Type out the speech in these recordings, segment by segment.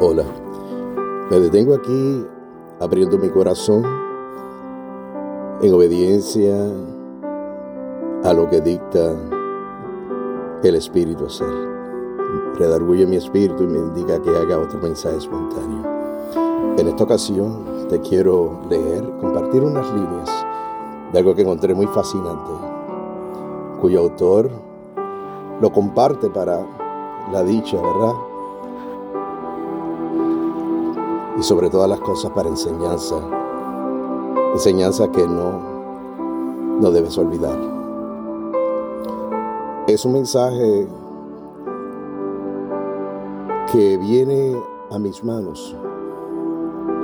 Hola, me detengo aquí abriendo mi corazón en obediencia a lo que dicta el Espíritu hacer. Redarguye mi espíritu y me indica que haga otro mensaje espontáneo. En esta ocasión te quiero leer, compartir unas líneas de algo que encontré muy fascinante, cuyo autor lo comparte para la dicha, ¿verdad? y sobre todas las cosas para enseñanza. Enseñanza que no, no debes olvidar. Es un mensaje que viene a mis manos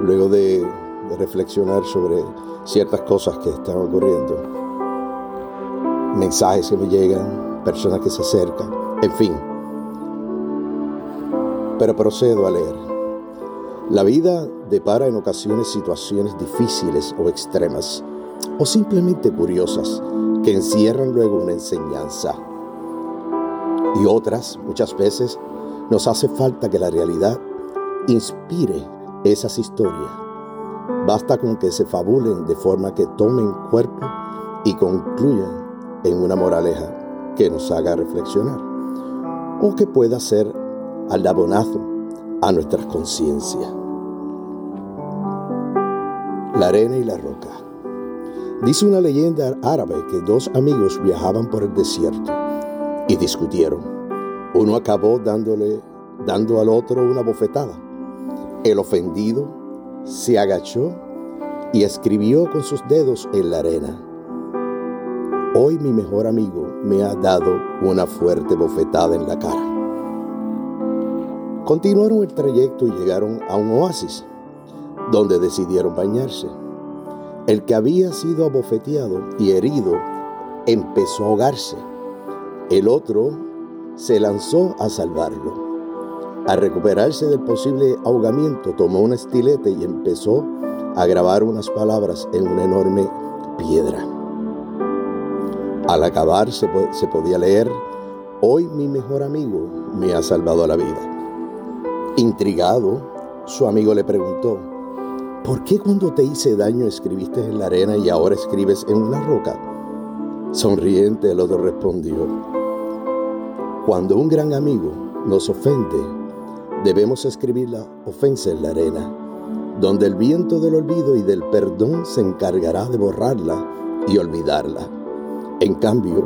luego de, reflexionar sobre ciertas cosas que están ocurriendo. Mensajes que me llegan, personas que se acercan, en fin. Pero procedo a leer. La vida depara en ocasiones situaciones difíciles o extremas, o simplemente curiosas, que encierran luego una enseñanza. Y otras, muchas veces, nos hace falta que la realidad inspire esas historias. Basta con que se fabulen de forma que tomen cuerpo y concluyan en una moraleja que nos haga reflexionar, o que pueda ser alabonazo a nuestras conciencias. La arena y la roca. Dice una leyenda árabe que dos amigos viajaban por el desierto y discutieron. Uno acabó dándole, dando al otro una bofetada. El ofendido se agachó y escribió con sus dedos en la arena. Hoy mi mejor amigo me ha dado una fuerte bofetada en la cara. Continuaron el trayecto y llegaron a un oasis, donde decidieron bañarse. El que había sido abofeteado y herido empezó a ahogarse. El otro se lanzó a salvarlo. Al recuperarse del posible ahogamiento, tomó un estilete y empezó a grabar unas palabras en una enorme piedra. Al acabar se, se podía leer, hoy mi mejor amigo me ha salvado la vida. Intrigado, su amigo le preguntó, ¿por qué cuando te hice daño escribiste en la arena y ahora escribes en una roca? Sonriente el otro respondió, cuando un gran amigo nos ofende, debemos escribir la ofensa en la arena, donde el viento del olvido y del perdón se encargará de borrarla y olvidarla. En cambio,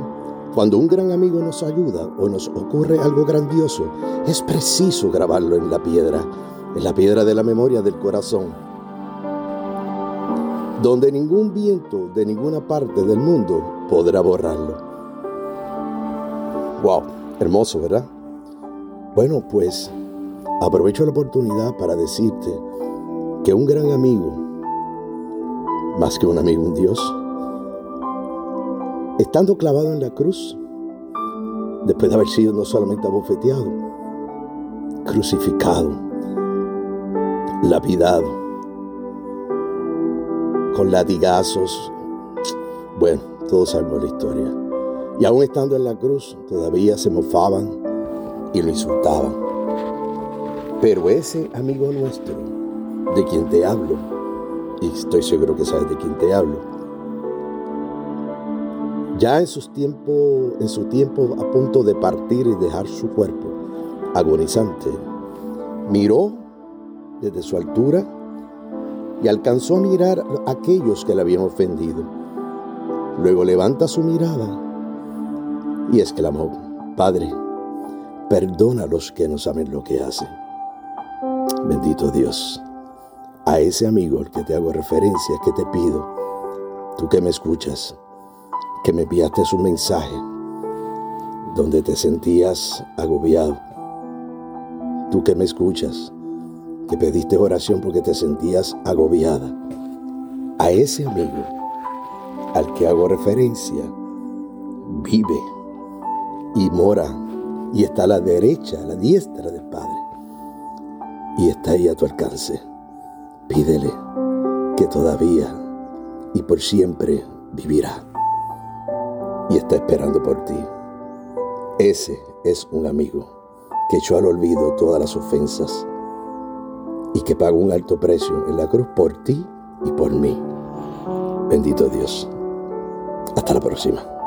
cuando un gran amigo nos ayuda o nos ocurre algo grandioso, es preciso grabarlo en la piedra, en la piedra de la memoria del corazón, donde ningún viento de ninguna parte del mundo podrá borrarlo. Wow, hermoso, ¿verdad? Bueno, pues aprovecho la oportunidad para decirte que un gran amigo, más que un amigo, un Dios, estando clavado en la cruz, después de haber sido no solamente abofeteado, crucificado, lapidado, con latigazos, bueno, todos sabemos la historia. Y aún estando en la cruz, todavía se mofaban y lo insultaban. Pero ese amigo nuestro, de quien te hablo, y estoy seguro que sabes de quién te hablo, ya en, sus tiempo, en su tiempo a punto de partir y dejar su cuerpo agonizante, miró desde su altura y alcanzó a mirar a aquellos que le habían ofendido. Luego levanta su mirada y exclamó, Padre, perdona a los que no saben lo que hacen. Bendito Dios, a ese amigo al que te hago referencia, que te pido, tú que me escuchas, que me enviaste un mensaje donde te sentías agobiado. Tú que me escuchas, que pediste oración porque te sentías agobiada. A ese amigo al que hago referencia, vive y mora y está a la derecha, a la diestra del Padre. y está ahí a tu alcance. Pídele que todavía y por siempre vivirá y está esperando por ti. Ese es un amigo que echó al olvido todas las ofensas y que pagó un alto precio en la cruz por ti y por mí. Bendito Dios. Hasta la próxima.